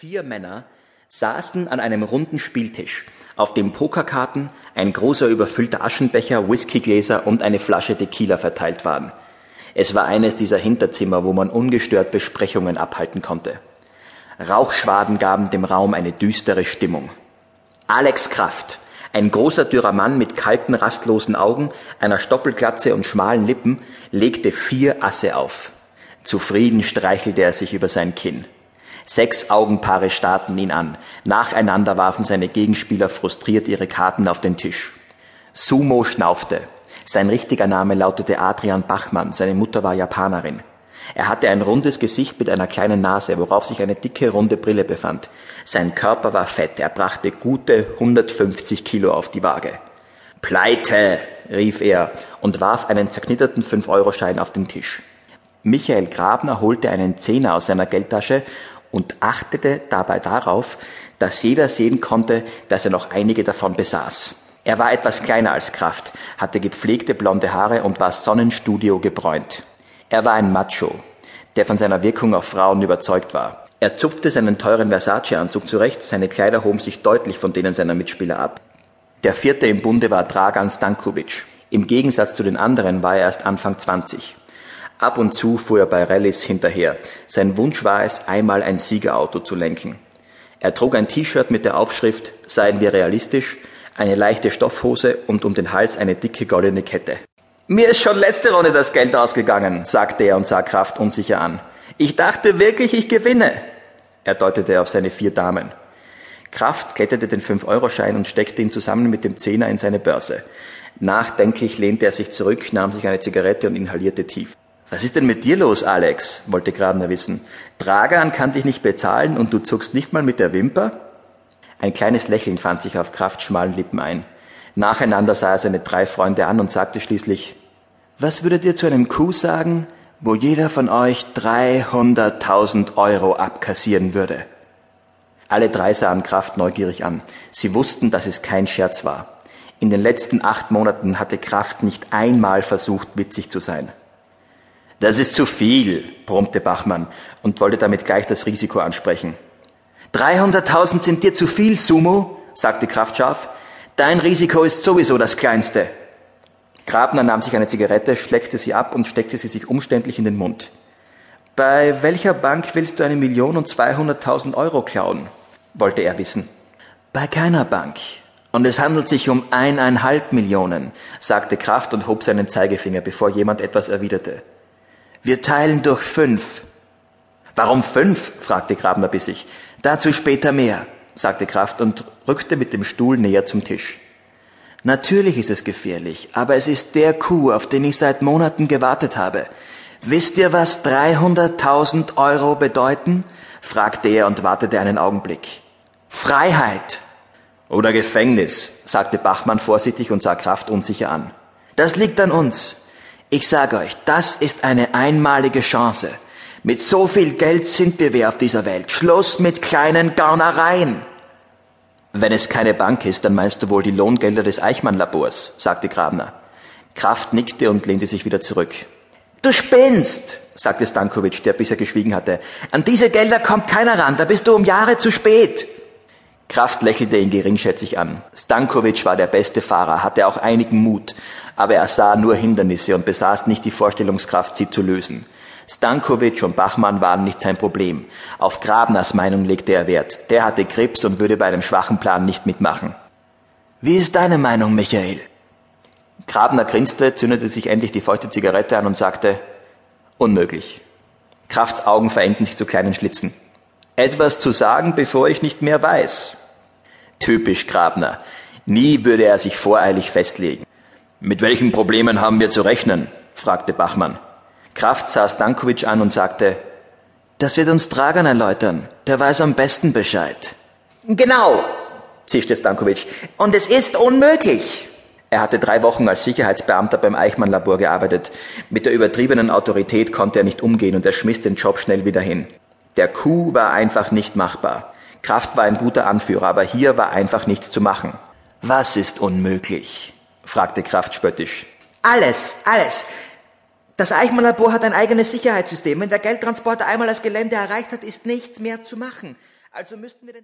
Vier Männer saßen an einem runden Spieltisch, auf dem Pokerkarten, ein großer überfüllter Aschenbecher, Whiskygläser und eine Flasche Tequila verteilt waren. Es war eines dieser Hinterzimmer, wo man ungestört Besprechungen abhalten konnte. Rauchschwaden gaben dem Raum eine düstere Stimmung. Alex Kraft, ein großer dürrer Mann mit kalten, rastlosen Augen, einer Stoppelglatze und schmalen Lippen, legte vier Asse auf. Zufrieden streichelte er sich über sein Kinn. Sechs Augenpaare starrten ihn an. Nacheinander warfen seine Gegenspieler frustriert ihre Karten auf den Tisch. Sumo schnaufte. Sein richtiger Name lautete Adrian Bachmann, seine Mutter war Japanerin. Er hatte ein rundes Gesicht mit einer kleinen Nase, worauf sich eine dicke, runde Brille befand. Sein Körper war fett, er brachte gute 150 Kilo auf die Waage. Pleite, rief er und warf einen zerknitterten 5-Euro-Schein auf den Tisch. Michael Grabner holte einen Zehner aus seiner Geldtasche und achtete dabei darauf, dass jeder sehen konnte, dass er noch einige davon besaß. Er war etwas kleiner als Kraft, hatte gepflegte blonde Haare und war Sonnenstudio gebräunt. Er war ein Macho, der von seiner Wirkung auf Frauen überzeugt war. Er zupfte seinen teuren Versace-Anzug zurecht, seine Kleider hoben sich deutlich von denen seiner Mitspieler ab. Der vierte im Bunde war Dragan Stankovic. Im Gegensatz zu den anderen war er erst Anfang 20. Ab und zu fuhr er bei Rallyes hinterher. Sein Wunsch war es, einmal ein Siegerauto zu lenken. Er trug ein T-Shirt mit der Aufschrift Seien wir realistisch, eine leichte Stoffhose und um den Hals eine dicke goldene Kette. Mir ist schon letzte Runde das Geld ausgegangen, sagte er und sah Kraft unsicher an. Ich dachte wirklich, ich gewinne. Er deutete auf seine vier Damen. Kraft kletterte den 5-Euro-Schein und steckte ihn zusammen mit dem Zehner in seine Börse. Nachdenklich lehnte er sich zurück, nahm sich eine Zigarette und inhalierte tief. Was ist denn mit dir los, Alex? wollte Grabner wissen. Dragan kann dich nicht bezahlen und du zuckst nicht mal mit der Wimper? Ein kleines Lächeln fand sich auf Krafts schmalen Lippen ein. Nacheinander sah er seine drei Freunde an und sagte schließlich, was würdet ihr zu einem Coup sagen, wo jeder von euch 300.000 Euro abkassieren würde? Alle drei sahen Kraft neugierig an. Sie wussten, dass es kein Scherz war. In den letzten acht Monaten hatte Kraft nicht einmal versucht, witzig zu sein. Das ist zu viel, brummte Bachmann und wollte damit gleich das Risiko ansprechen. 300.000 sind dir zu viel, Sumo, sagte Kraft scharf. Dein Risiko ist sowieso das kleinste. Grabner nahm sich eine Zigarette, schleckte sie ab und steckte sie sich umständlich in den Mund. Bei welcher Bank willst du eine Million und zweihunderttausend Euro klauen? wollte er wissen. Bei keiner Bank. Und es handelt sich um eineinhalb Millionen, sagte Kraft und hob seinen Zeigefinger, bevor jemand etwas erwiderte. Wir teilen durch fünf. Warum fünf? fragte Grabner bissig. Dazu später mehr, sagte Kraft und rückte mit dem Stuhl näher zum Tisch. Natürlich ist es gefährlich, aber es ist der Coup, auf den ich seit Monaten gewartet habe. Wisst ihr, was 300.000 Euro bedeuten? fragte er und wartete einen Augenblick. Freiheit. Oder Gefängnis, sagte Bachmann vorsichtig und sah Kraft unsicher an. Das liegt an uns. Ich sage euch, das ist eine einmalige Chance. Mit so viel Geld sind wir wer auf dieser Welt. Schluss mit kleinen Garnereien. Wenn es keine Bank ist, dann meinst du wohl die Lohngelder des Eichmann-Labors, sagte Grabner. Kraft nickte und lehnte sich wieder zurück. Du spinnst, sagte Stankovic, der bisher geschwiegen hatte. An diese Gelder kommt keiner ran, da bist du um Jahre zu spät. Kraft lächelte ihn geringschätzig an. Stankovic war der beste Fahrer, hatte auch einigen Mut, aber er sah nur Hindernisse und besaß nicht die Vorstellungskraft, sie zu lösen. Stankovic und Bachmann waren nicht sein Problem. Auf Grabners Meinung legte er Wert. Der hatte Krebs und würde bei einem schwachen Plan nicht mitmachen. Wie ist deine Meinung, Michael? Grabner grinste, zündete sich endlich die feuchte Zigarette an und sagte, unmöglich. Krafts Augen verengten sich zu kleinen Schlitzen. Etwas zu sagen, bevor ich nicht mehr weiß. Typisch Grabner. Nie würde er sich voreilig festlegen. Mit welchen Problemen haben wir zu rechnen? fragte Bachmann. Kraft sah Stankovic an und sagte, das wird uns Dragan erläutern. Der weiß am besten Bescheid. Genau, zischte Stankovic. Und es ist unmöglich. Er hatte drei Wochen als Sicherheitsbeamter beim Eichmann-Labor gearbeitet. Mit der übertriebenen Autorität konnte er nicht umgehen und er schmiss den Job schnell wieder hin. Der Coup war einfach nicht machbar. Kraft war ein guter Anführer, aber hier war einfach nichts zu machen. Was ist unmöglich? fragte Kraft spöttisch. Alles, alles. Das Eichmann-Labor hat ein eigenes Sicherheitssystem. Wenn der Geldtransporter einmal das Gelände erreicht hat, ist nichts mehr zu machen. Also müssten wir den